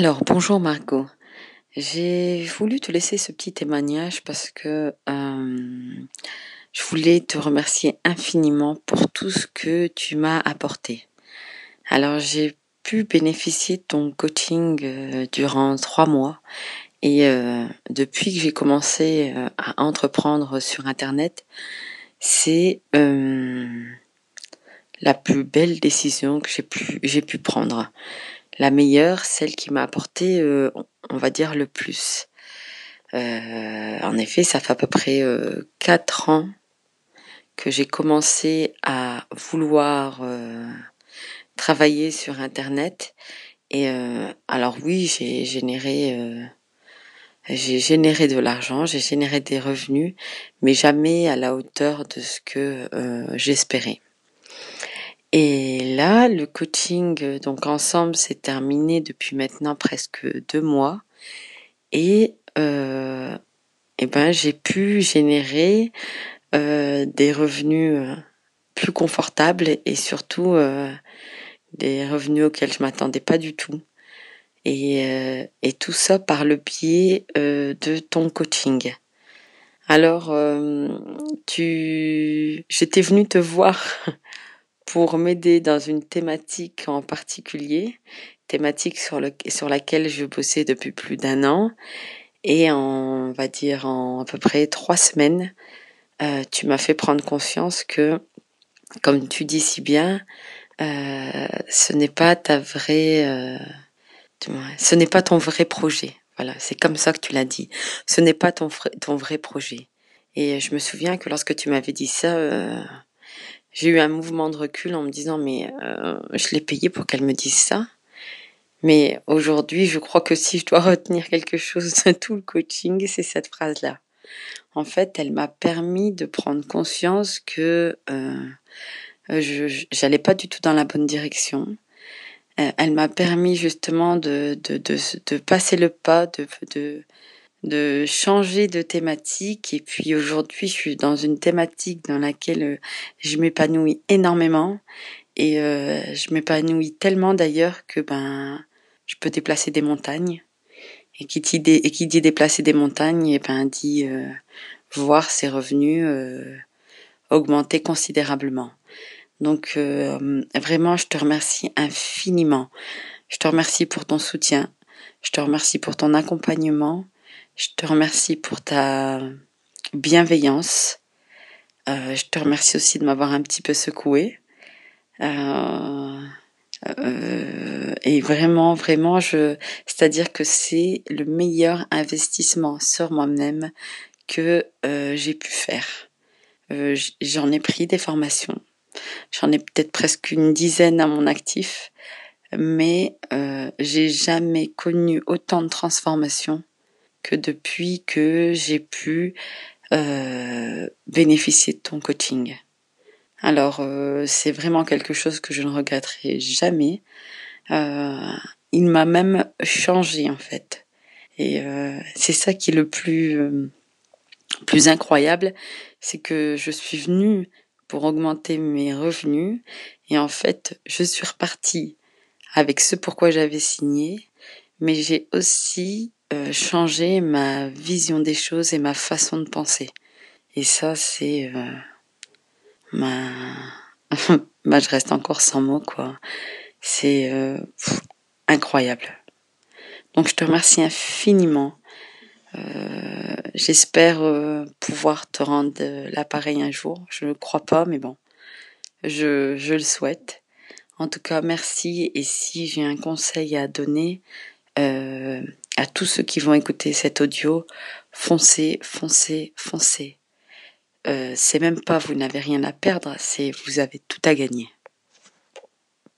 Alors, bonjour Margot. J'ai voulu te laisser ce petit témoignage parce que euh, je voulais te remercier infiniment pour tout ce que tu m'as apporté. Alors, j'ai pu bénéficier de ton coaching euh, durant trois mois et euh, depuis que j'ai commencé à entreprendre sur Internet, c'est la plus belle décision que j'ai pu prendre. La meilleure, celle qui m'a apporté, euh, on va dire, le plus. Euh, en effet, ça fait à peu près euh, quatre ans que j'ai commencé à vouloir travailler sur Internet. Et alors oui, j'ai généré, j'ai généré de l'argent, j'ai généré des revenus, mais jamais à la hauteur de ce que j'espérais. Et là, le coaching, euh, donc ensemble, s'est terminé depuis maintenant presque deux mois. Et, euh, eh ben, j'ai pu générer euh, des revenus euh, plus confortables et surtout euh, des revenus auxquels je m'attendais pas du tout. Et, euh, et tout ça par le biais de ton coaching. Alors, tu, j'étais venue te voir pour m'aider dans une thématique en particulier, thématique sur, le, sur laquelle je bossais depuis plus d'un an. Et en, on va dire, en à peu près trois semaines, euh, tu m'as fait prendre conscience que, comme tu dis si bien, euh, ce n'est pas ta vraie, euh, ce n'est pas ton vrai projet. Voilà, c'est comme ça que tu l'as dit. Ce n'est pas ton, ton vrai projet. Et je me souviens que lorsque tu m'avais dit ça, euh, j'ai eu un mouvement de recul en me disant mais euh, je l'ai payé pour qu'elle me dise ça. Mais aujourd'hui, je crois que si je dois retenir quelque chose de tout le coaching, c'est cette phrase-là. En fait, elle m'a permis de prendre conscience que euh, je j'allais pas du tout dans la bonne direction. Euh, elle m'a permis justement de, de, de, de, passer le pas, de, de, de changer de thématique. Et puis aujourd'hui, je suis dans une thématique dans laquelle euh, je m'épanouis énormément. Et euh, je m'épanouis tellement d'ailleurs que ben, je peux déplacer des montagnes. Et qui dit, et qui dit déplacer des montagnes, et ben dit euh, voir ses revenus euh, augmenter considérablement. Donc euh, vraiment, je te remercie infiniment. Je te remercie pour ton soutien. Je te remercie pour ton accompagnement. Je te remercie pour ta bienveillance. Euh, je te remercie aussi de m'avoir un petit peu secoué. Euh, euh, et vraiment, vraiment, je, c'est-à-dire que c'est le meilleur investissement sur moi-même que euh, j'ai pu faire. Euh, j'en ai pris des formations. J'en ai peut-être presque une dizaine à mon actif, mais j'ai jamais connu autant de transformations que depuis que j'ai pu euh, bénéficier de ton coaching. Alors euh, c'est vraiment quelque chose que je ne regretterai jamais. Euh, il m'a même changé en fait. Et euh, c'est ça qui est le plus euh, plus incroyable, c'est que je suis venue pour augmenter mes revenus et en fait je suis repartie avec ce pourquoi j'avais signé, mais j'ai aussi euh, changé ma vision des choses et ma façon de penser. Et ça c'est euh, ma bah, je reste encore sans mots quoi. C'est euh, incroyable. Donc je te remercie infiniment. Euh, J'espère euh, pouvoir te rendre l'appareil un jour. Je ne crois pas, mais bon, je, je le souhaite. En tout cas, merci. Et si j'ai un conseil à donner euh, à tous ceux qui vont écouter cet audio, foncez, foncez, foncez. Euh, c'est même pas vous n'avez rien à perdre, c'est vous avez tout à gagner.